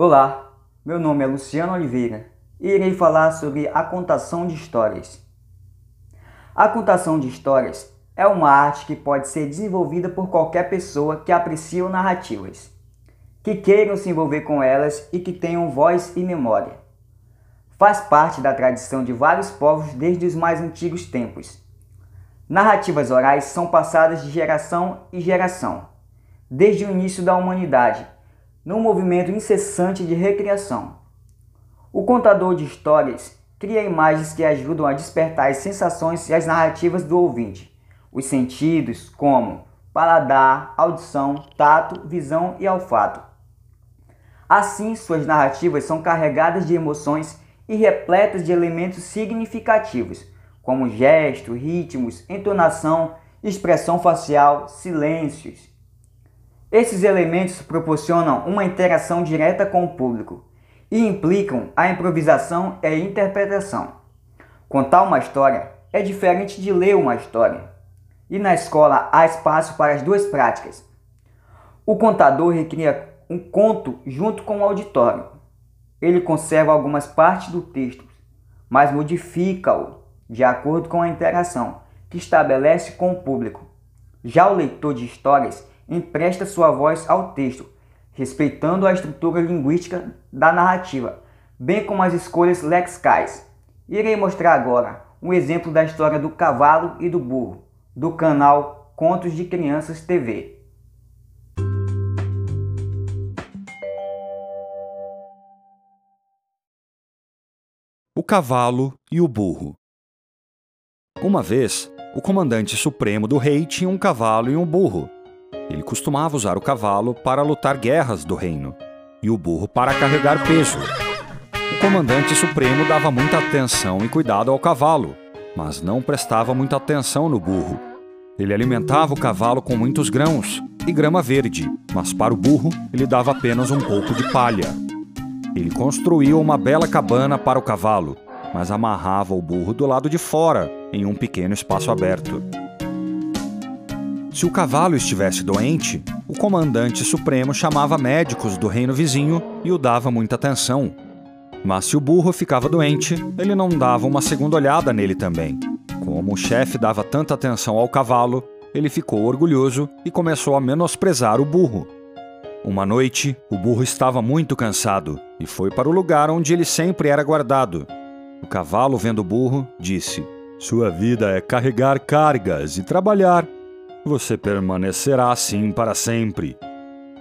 Olá, meu nome é Luciano Oliveira e irei falar sobre a contação de histórias. A contação de histórias é uma arte que pode ser desenvolvida por qualquer pessoa que aprecie narrativas, que queiram se envolver com elas e que tenham voz e memória. Faz parte da tradição de vários povos desde os mais antigos tempos. Narrativas orais são passadas de geração em geração, desde o início da humanidade, num movimento incessante de recriação. O contador de histórias cria imagens que ajudam a despertar as sensações e as narrativas do ouvinte, os sentidos, como paladar, audição, tato, visão e olfato. Assim, suas narrativas são carregadas de emoções e repletas de elementos significativos, como gestos, ritmos, entonação, expressão facial, silêncios. Esses elementos proporcionam uma interação direta com o público e implicam a improvisação e a interpretação. Contar uma história é diferente de ler uma história, e na escola há espaço para as duas práticas. O contador recria um conto junto com o auditório. Ele conserva algumas partes do texto, mas modifica-o de acordo com a interação que estabelece com o público. Já o leitor de histórias empresta sua voz ao texto, respeitando a estrutura linguística da narrativa, bem como as escolhas lexicais. Irei mostrar agora um exemplo da história do cavalo e do burro, do canal Contos de Crianças TV. O cavalo e o burro. Uma vez, o comandante supremo do rei tinha um cavalo e um burro. Ele costumava usar o cavalo para lutar guerras do reino e o burro para carregar peso. O comandante supremo dava muita atenção e cuidado ao cavalo, mas não prestava muita atenção no burro. Ele alimentava o cavalo com muitos grãos e grama verde, mas para o burro ele dava apenas um pouco de palha. Ele construiu uma bela cabana para o cavalo, mas amarrava o burro do lado de fora, em um pequeno espaço aberto. Se o cavalo estivesse doente, o comandante supremo chamava médicos do reino vizinho e o dava muita atenção. Mas se o burro ficava doente, ele não dava uma segunda olhada nele também. Como o chefe dava tanta atenção ao cavalo, ele ficou orgulhoso e começou a menosprezar o burro. Uma noite, o burro estava muito cansado e foi para o lugar onde ele sempre era guardado. O cavalo, vendo o burro, disse: Sua vida é carregar cargas e trabalhar você permanecerá assim para sempre.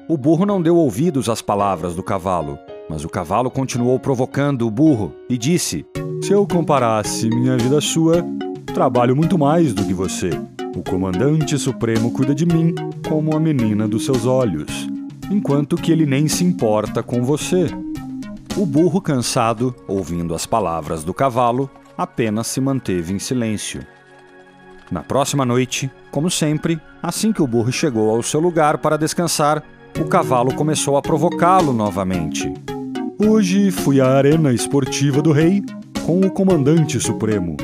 O burro não deu ouvidos às palavras do cavalo, mas o cavalo continuou provocando o burro e disse: Se eu comparasse minha vida à sua, trabalho muito mais do que você. O comandante supremo cuida de mim como a menina dos seus olhos, enquanto que ele nem se importa com você. O burro, cansado, ouvindo as palavras do cavalo, apenas se manteve em silêncio. Na próxima noite, como sempre, assim que o burro chegou ao seu lugar para descansar, o cavalo começou a provocá-lo novamente. Hoje fui à arena esportiva do rei com o comandante supremo.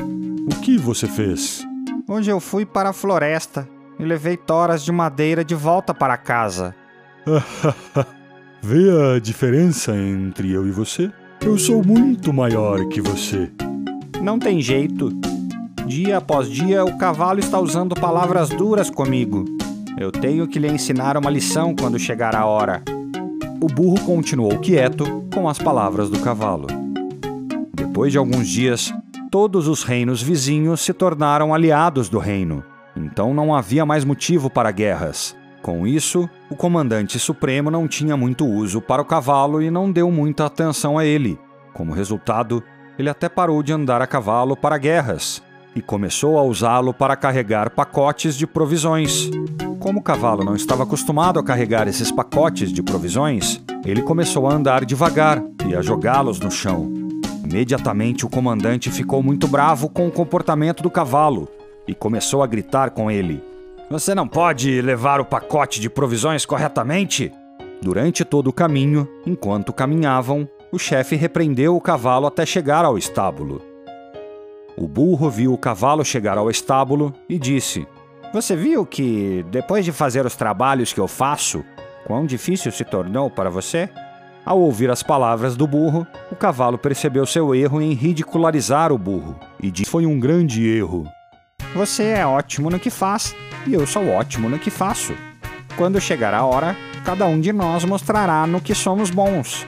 O que você fez? Hoje eu fui para a floresta e levei toras de madeira de volta para casa. Vê a diferença entre eu e você? Eu sou muito maior que você. Não tem jeito. Dia após dia, o cavalo está usando palavras duras comigo. Eu tenho que lhe ensinar uma lição quando chegar a hora. O burro continuou quieto com as palavras do cavalo. Depois de alguns dias, todos os reinos vizinhos se tornaram aliados do reino. Então não havia mais motivo para guerras. Com isso, o comandante supremo não tinha muito uso para o cavalo e não deu muita atenção a ele. Como resultado, ele até parou de andar a cavalo para guerras e começou a usá-lo para carregar pacotes de provisões. Como o cavalo não estava acostumado a carregar esses pacotes de provisões, ele começou a andar devagar e a jogá-los no chão. Imediatamente o comandante ficou muito bravo com o comportamento do cavalo e começou a gritar com ele: Você não pode levar o pacote de provisões corretamente? Durante todo o caminho, enquanto caminhavam, o chefe repreendeu o cavalo até chegar ao estábulo. O burro viu o cavalo chegar ao estábulo e disse: Você viu que, depois de fazer os trabalhos que eu faço, quão difícil se tornou para você? Ao ouvir as palavras do burro, o cavalo percebeu seu erro em ridicularizar o burro e disse: Foi um grande erro. Você é ótimo no que faz e eu sou ótimo no que faço. Quando chegar a hora, cada um de nós mostrará no que somos bons.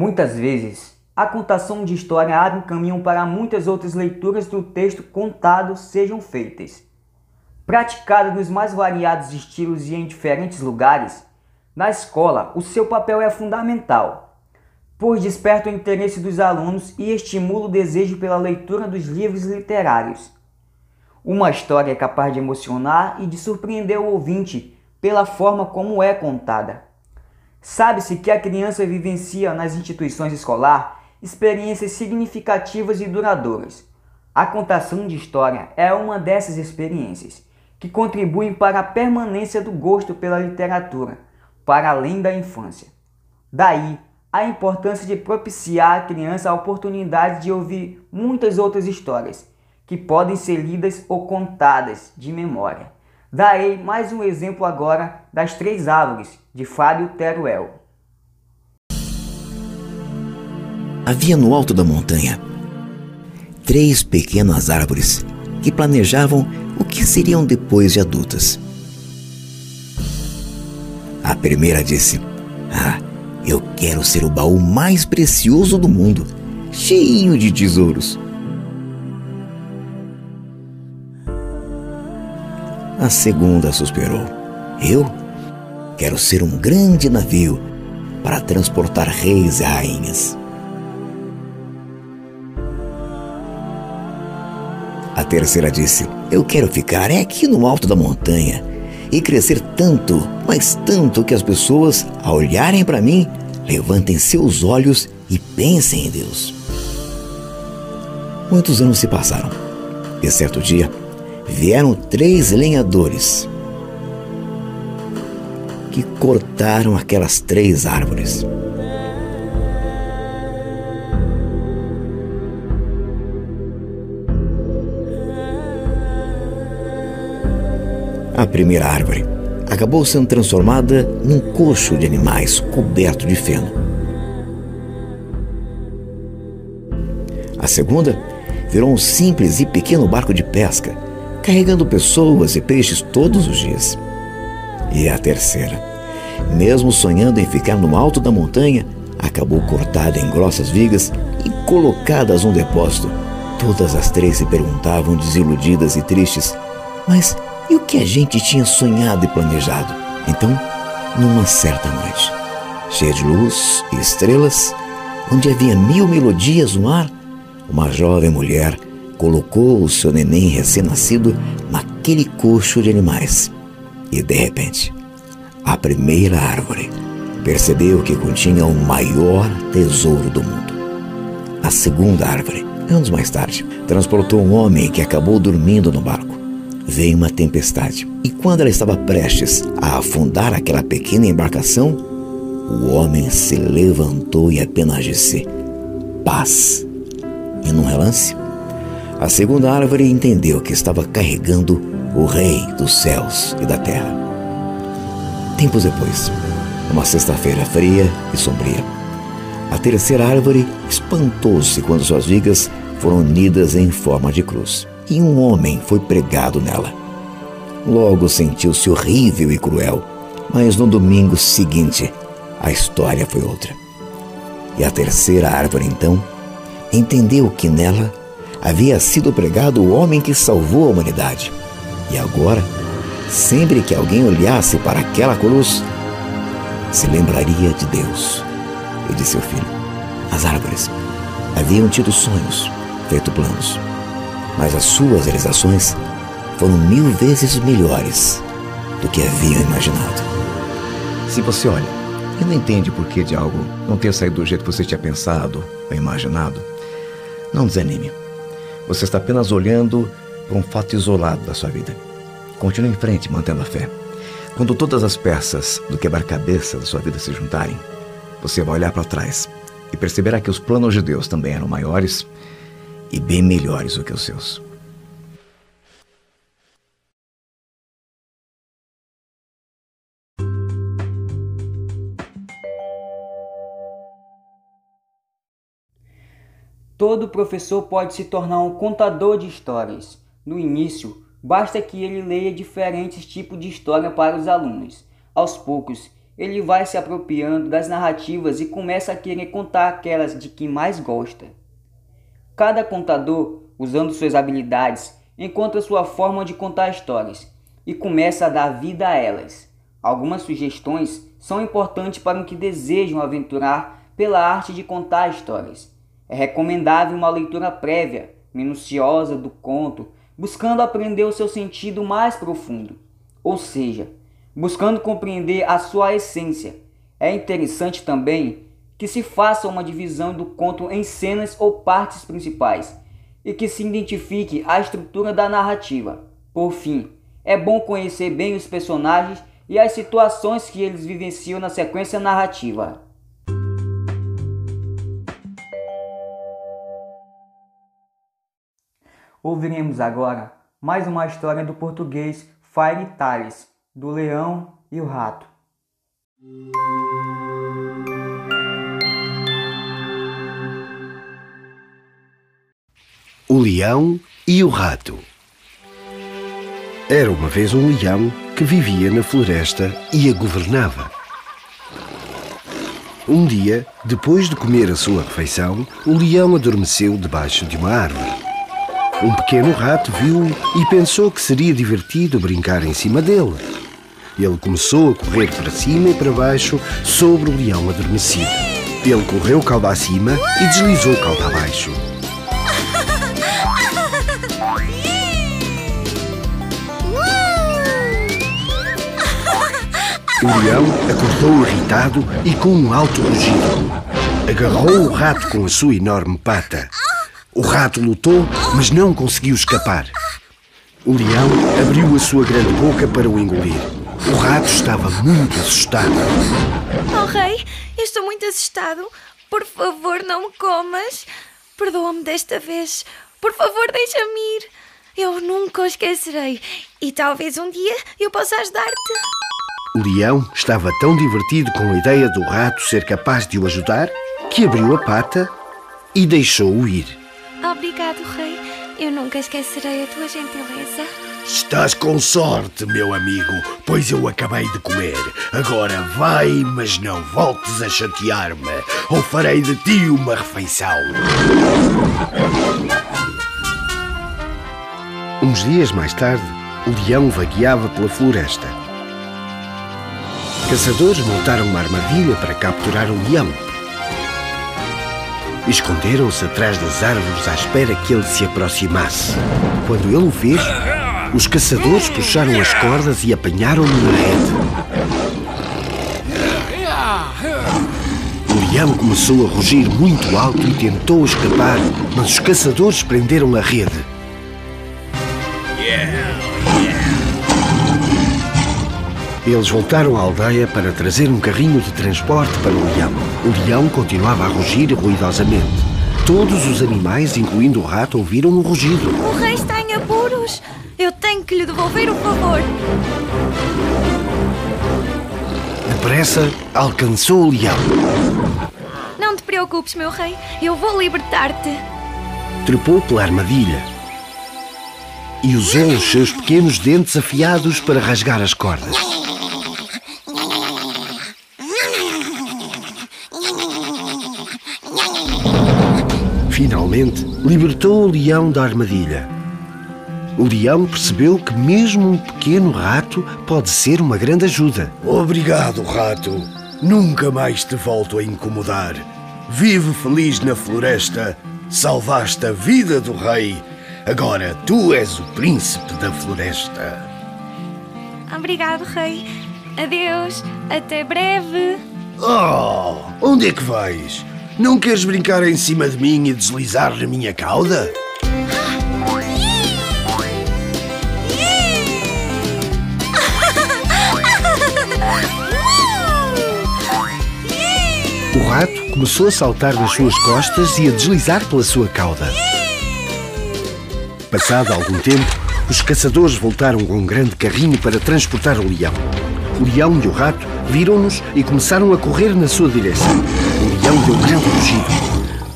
Muitas vezes, a contação de história abre um caminho para muitas outras leituras do texto contado sejam feitas. Praticada nos mais variados estilos e em diferentes lugares, na escola o seu papel é fundamental, pois desperta o interesse dos alunos e estimula o desejo pela leitura dos livros literários. Uma história é capaz de emocionar e de surpreender o ouvinte pela forma como é contada. Sabe-se que a criança vivencia nas instituições escolar experiências significativas e duradouras. A contação de história é uma dessas experiências que contribuem para a permanência do gosto pela literatura, para além da infância. Daí a importância de propiciar à criança a oportunidade de ouvir muitas outras histórias que podem ser lidas ou contadas de memória. Darei mais um exemplo agora das Três Árvores, de Fábio Teruel. havia no alto da montanha três pequenas árvores que planejavam o que seriam depois de adultas. A primeira disse: Ah, eu quero ser o baú mais precioso do mundo, cheio de tesouros. A segunda suspirou: Eu quero ser um grande navio para transportar reis e rainhas. A terceira disse: Eu quero ficar aqui no alto da montanha e crescer tanto, mas tanto que as pessoas, ao olharem para mim, levantem seus olhos e pensem em Deus. Muitos anos se passaram e certo dia vieram três lenhadores que cortaram aquelas três árvores. A primeira árvore acabou sendo transformada num coxo de animais coberto de feno. A segunda virou um simples e pequeno barco de pesca, carregando pessoas e peixes todos os dias. E a terceira, mesmo sonhando em ficar no alto da montanha, acabou cortada em grossas vigas e colocadas num depósito. Todas as três se perguntavam, desiludidas e tristes: Mas e o que a gente tinha sonhado e planejado. Então, numa certa noite, cheia de luz e estrelas, onde havia mil melodias no ar, uma jovem mulher colocou o seu neném recém-nascido naquele coxo de animais. E de repente, a primeira árvore percebeu que continha o maior tesouro do mundo. A segunda árvore, anos mais tarde, transportou um homem que acabou dormindo no barco veio uma tempestade. E quando ela estava prestes a afundar aquela pequena embarcação, o homem se levantou e apenas disse: Paz. E num relance, a segunda árvore entendeu que estava carregando o Rei dos céus e da terra. Tempos depois, numa sexta-feira fria e sombria, a terceira árvore espantou-se quando suas vigas foram unidas em forma de cruz e um homem foi pregado nela. Logo sentiu-se horrível e cruel, mas no domingo seguinte a história foi outra. E a terceira árvore, então, entendeu que nela havia sido pregado o homem que salvou a humanidade. E agora, sempre que alguém olhasse para aquela cruz, se lembraria de Deus e de seu filho. As árvores haviam tido sonhos, feito planos mas as suas realizações foram mil vezes melhores do que haviam imaginado. Se você olha e não entende por que de algo não ter saído do jeito que você tinha pensado ou imaginado, não desanime. Você está apenas olhando para um fato isolado da sua vida. Continue em frente, mantendo a fé. Quando todas as peças do quebra-cabeça da sua vida se juntarem, você vai olhar para trás e perceberá que os planos de Deus também eram maiores e bem melhores do que os seus. Todo professor pode se tornar um contador de histórias. No início, basta que ele leia diferentes tipos de história para os alunos. Aos poucos, ele vai se apropriando das narrativas e começa a querer contar aquelas de que mais gosta. Cada contador, usando suas habilidades, encontra sua forma de contar histórias e começa a dar vida a elas. Algumas sugestões são importantes para os que desejam aventurar pela arte de contar histórias. É recomendável uma leitura prévia, minuciosa do conto, buscando aprender o seu sentido mais profundo, ou seja, buscando compreender a sua essência. É interessante também que se faça uma divisão do conto em cenas ou partes principais e que se identifique a estrutura da narrativa. Por fim, é bom conhecer bem os personagens e as situações que eles vivenciam na sequência narrativa. Ouviremos agora mais uma história do português Fire Tales, do Leão e o Rato. O Leão e o Rato Era uma vez um leão que vivia na floresta e a governava. Um dia, depois de comer a sua refeição, o leão adormeceu debaixo de uma árvore. Um pequeno rato viu e pensou que seria divertido brincar em cima dele. Ele começou a correr para cima e para baixo sobre o leão adormecido. Ele correu cauda acima e deslizou cauda abaixo. O leão acordou irritado e com um alto rugido. Agarrou o rato com a sua enorme pata. O rato lutou, mas não conseguiu escapar. O leão abriu a sua grande boca para o engolir. O rato estava muito assustado. Oh, rei, eu estou muito assustado. Por favor, não me comas. Perdoa-me desta vez. Por favor, deixa-me ir. Eu nunca o esquecerei. E talvez um dia eu possa ajudar-te. O leão estava tão divertido com a ideia do rato ser capaz de o ajudar que abriu a pata e deixou-o ir. Obrigado, rei. Eu nunca esquecerei a tua gentileza. Estás com sorte, meu amigo, pois eu acabei de comer. Agora vai, mas não voltes a chatear-me, ou farei de ti uma refeição. Uns dias mais tarde, o leão vagueava pela floresta. Caçadores montaram uma armadilha para capturar o leão. Esconderam-se atrás das árvores à espera que ele se aproximasse. Quando ele o fez, os caçadores puxaram as cordas e apanharam-no na rede. O leão começou a rugir muito alto e tentou escapar, mas os caçadores prenderam a rede. Eles voltaram à aldeia para trazer um carrinho de transporte para o leão. O leão continuava a rugir ruidosamente. Todos os animais, incluindo o rato, ouviram o rugido. O rei está em apuros. Eu tenho que lhe devolver o favor. Depressa, alcançou o leão. Não te preocupes, meu rei. Eu vou libertar-te. Trepou pela armadilha e usou os seus pequenos dentes afiados para rasgar as cordas. Finalmente, libertou o leão da armadilha. O leão percebeu que mesmo um pequeno rato pode ser uma grande ajuda. Obrigado, rato. Nunca mais te volto a incomodar. Vive feliz na floresta. Salvaste a vida do rei. Agora tu és o príncipe da floresta. Obrigado, rei. Adeus. Até breve. Oh, onde é que vais? Não queres brincar em cima de mim e deslizar na minha cauda? O rato começou a saltar nas suas costas e a deslizar pela sua cauda. Passado algum tempo, os caçadores voltaram com um grande carrinho para transportar o leão. O leão e o rato viram-nos e começaram a correr na sua direção. O leão deu um grande rugido.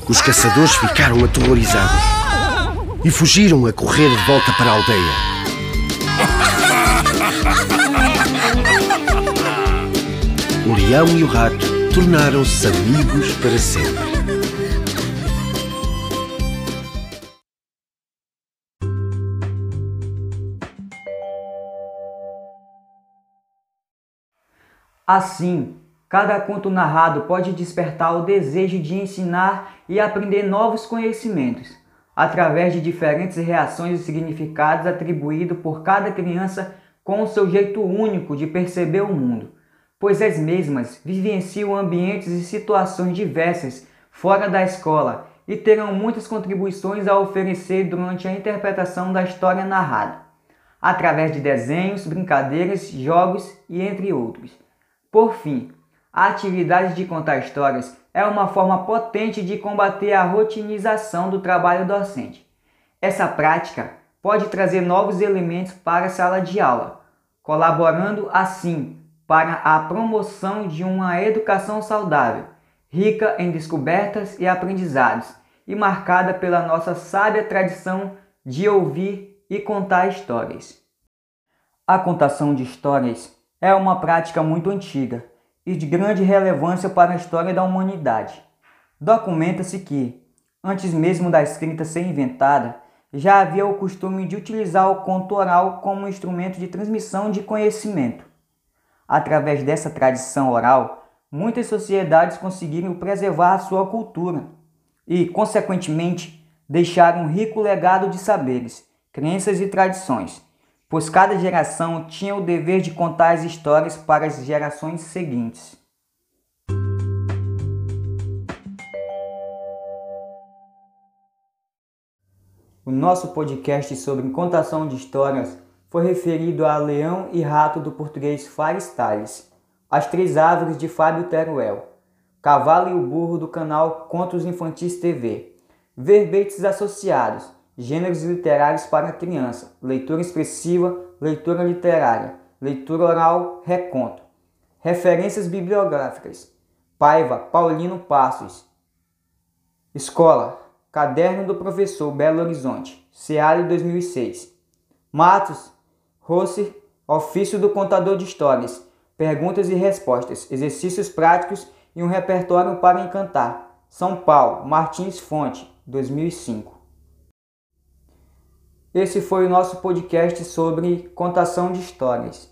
Os caçadores ficaram aterrorizados e fugiram a correr de volta para a aldeia. O leão e o rato tornaram-se amigos para sempre. Assim, cada conto narrado pode despertar o desejo de ensinar e aprender novos conhecimentos, através de diferentes reações e significados atribuídos por cada criança com o seu jeito único de perceber o mundo, pois as mesmas vivenciam ambientes e situações diversas fora da escola e terão muitas contribuições a oferecer durante a interpretação da história narrada, através de desenhos, brincadeiras, jogos e entre outros. Por fim, a atividade de contar histórias é uma forma potente de combater a rotinização do trabalho docente. Essa prática pode trazer novos elementos para a sala de aula, colaborando assim para a promoção de uma educação saudável, rica em descobertas e aprendizados e marcada pela nossa sábia tradição de ouvir e contar histórias. A contação de histórias é uma prática muito antiga e de grande relevância para a história da humanidade. Documenta-se que, antes mesmo da escrita ser inventada, já havia o costume de utilizar o conto oral como instrumento de transmissão de conhecimento. Através dessa tradição oral, muitas sociedades conseguiram preservar a sua cultura e, consequentemente, deixar um rico legado de saberes, crenças e tradições pois cada geração tinha o dever de contar as histórias para as gerações seguintes. O nosso podcast sobre contação de histórias foi referido a Leão e Rato do português Fares Tales, As Três Árvores de Fábio Teruel, Cavalo e o Burro do canal Contos Infantis TV, Verbetes Associados, Gêneros literários para criança, leitura expressiva, leitura literária, leitura oral, reconto. Referências bibliográficas. Paiva, Paulino Passos. Escola, Caderno do Professor, Belo Horizonte, Seara 2006. Matos, Rossi, Ofício do Contador de Histórias, Perguntas e Respostas, Exercícios Práticos e um Repertório para Encantar. São Paulo, Martins Fonte, 2005. Esse foi o nosso podcast sobre contação de histórias.